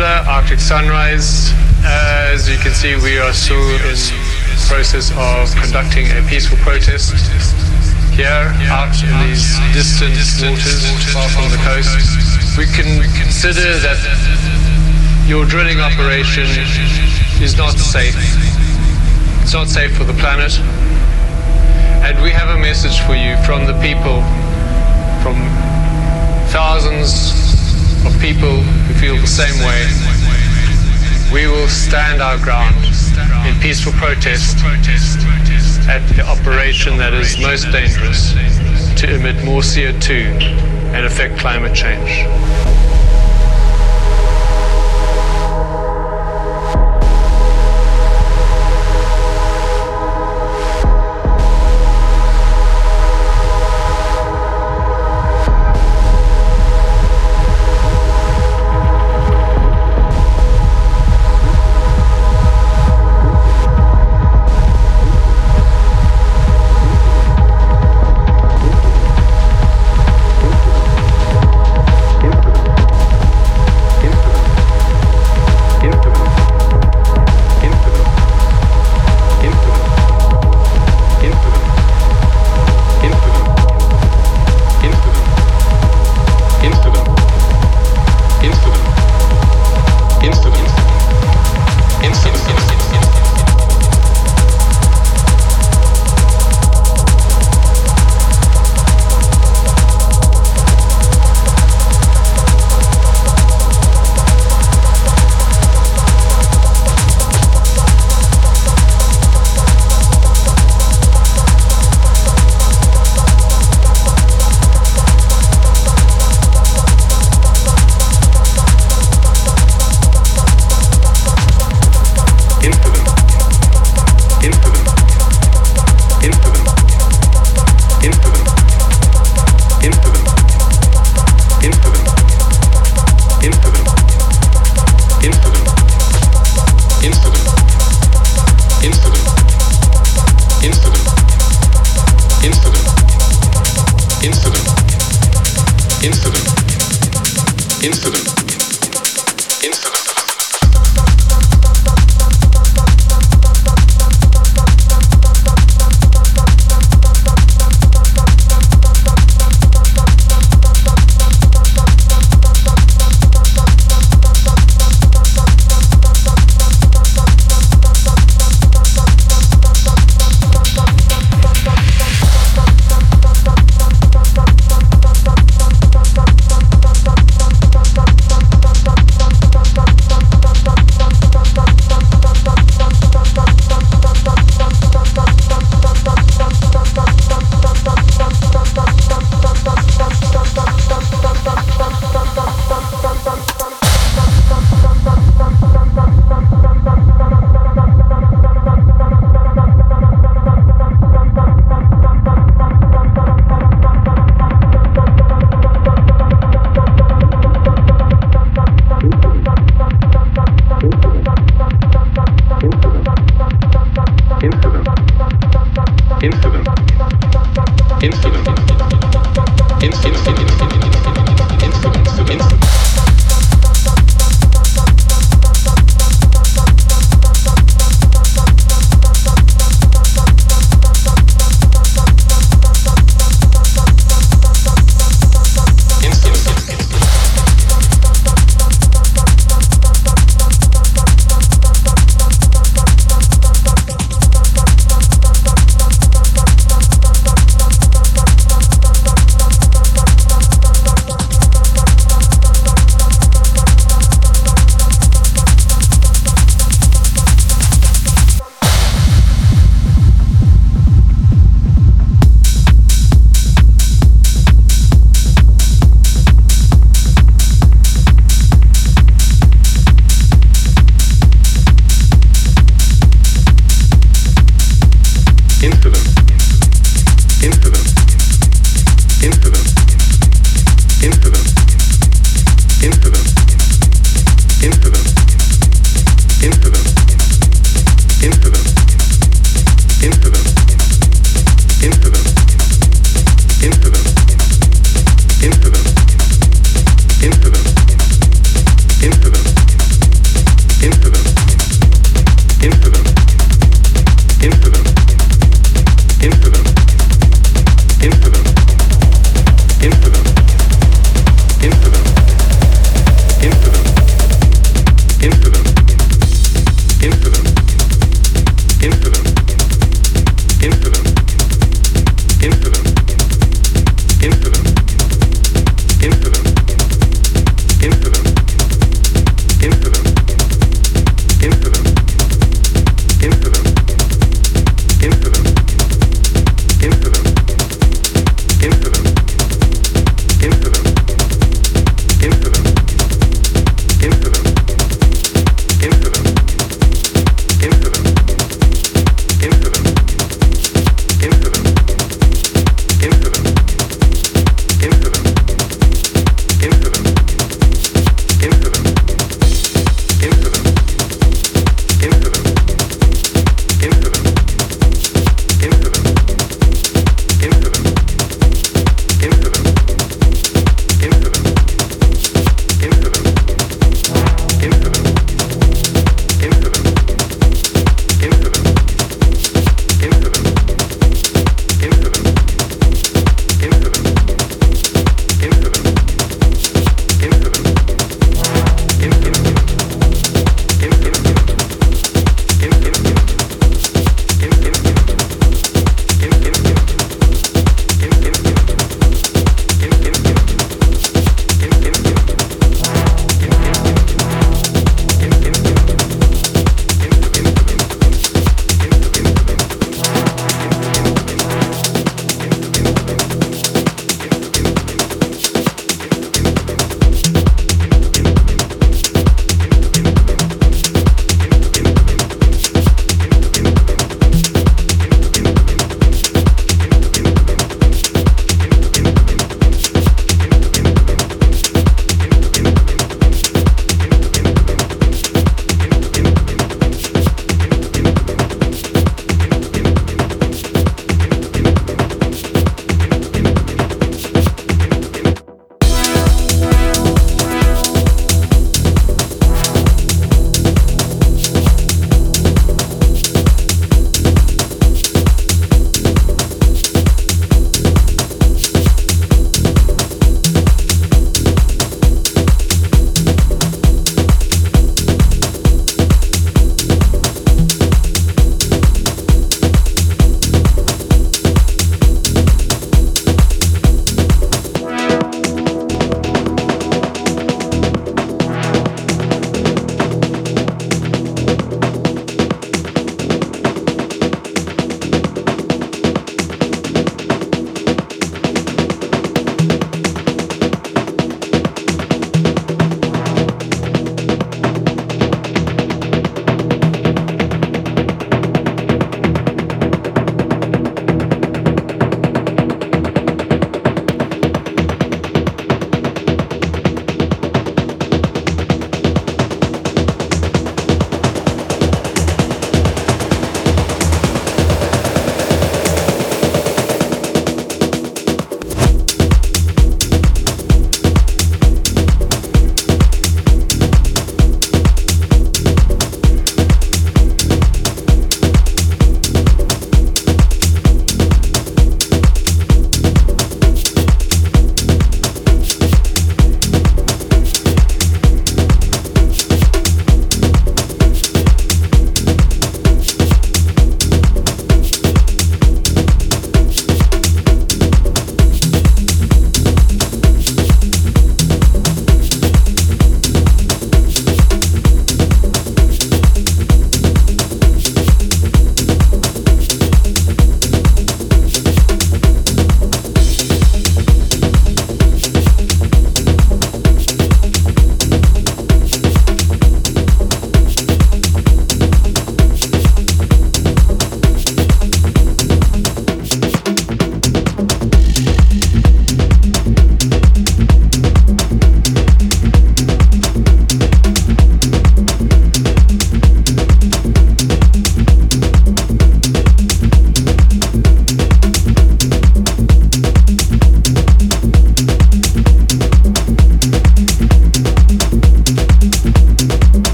Arctic Sunrise. As you can see, we are still in process of conducting a peaceful protest here out in these distant waters far from the coast. We can consider that your drilling operation is not safe. It's not safe for the planet. And we have a message for you from the people, from thousands of people feel the same way. We will stand our ground in peaceful protest at the operation that is most dangerous to emit more CO2 and affect climate change.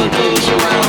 for those around.